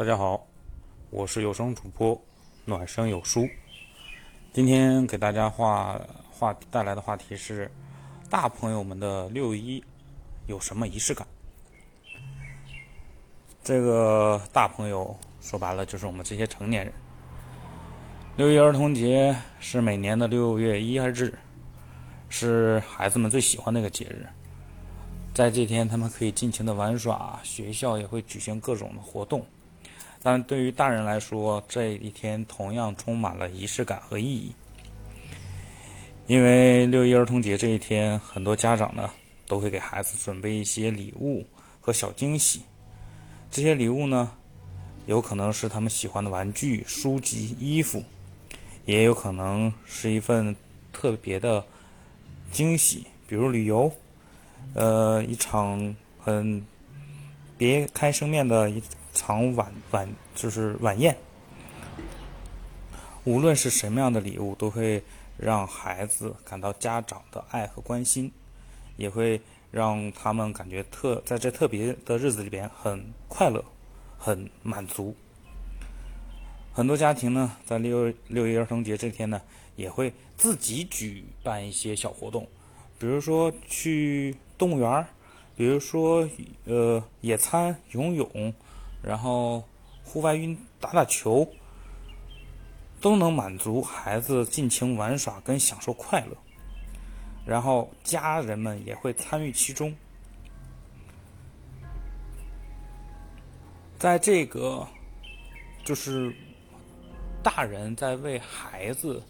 大家好，我是有声主播暖声有书。今天给大家话话带来的话题是：大朋友们的六一有什么仪式感？这个大朋友说白了就是我们这些成年人。六一儿童节是每年的六月一日，是孩子们最喜欢的一个节日。在这天，他们可以尽情的玩耍，学校也会举行各种的活动。但对于大人来说，这一天同样充满了仪式感和意义。因为六一儿童节这一天，很多家长呢都会给孩子准备一些礼物和小惊喜。这些礼物呢，有可能是他们喜欢的玩具、书籍、衣服，也有可能是一份特别的惊喜，比如旅游，呃，一场很别开生面的一。场晚晚就是晚宴，无论是什么样的礼物，都会让孩子感到家长的爱和关心，也会让他们感觉特在这特别的日子里边很快乐、很满足。很多家庭呢，在六六一儿童节这天呢，也会自己举办一些小活动，比如说去动物园儿，比如说呃野餐、游泳。然后，户外运打打球，都能满足孩子尽情玩耍跟享受快乐。然后家人们也会参与其中。在这个，就是大人在为孩子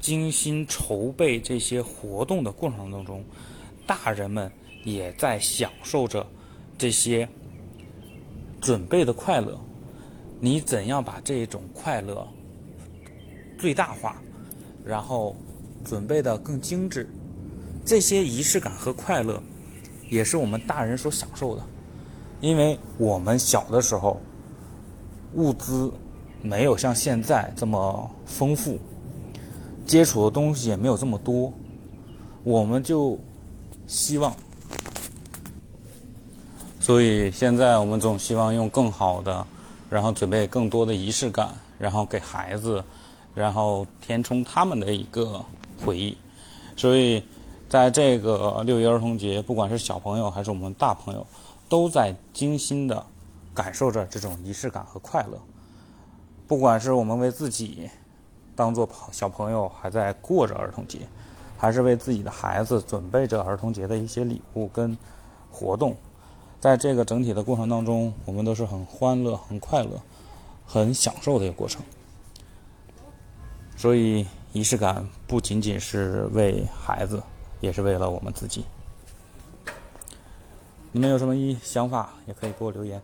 精心筹备这些活动的过程当中，大人们也在享受着这些。准备的快乐，你怎样把这种快乐最大化，然后准备的更精致？这些仪式感和快乐，也是我们大人所享受的。因为我们小的时候，物资没有像现在这么丰富，接触的东西也没有这么多，我们就希望。所以现在我们总希望用更好的，然后准备更多的仪式感，然后给孩子，然后填充他们的一个回忆。所以，在这个六一儿童节，不管是小朋友还是我们大朋友，都在精心的感受着这种仪式感和快乐。不管是我们为自己当做小朋友还在过着儿童节，还是为自己的孩子准备着儿童节的一些礼物跟活动。在这个整体的过程当中，我们都是很欢乐、很快乐、很享受的一个过程。所以，仪式感不仅仅是为孩子，也是为了我们自己。你们有什么一想法，也可以给我留言。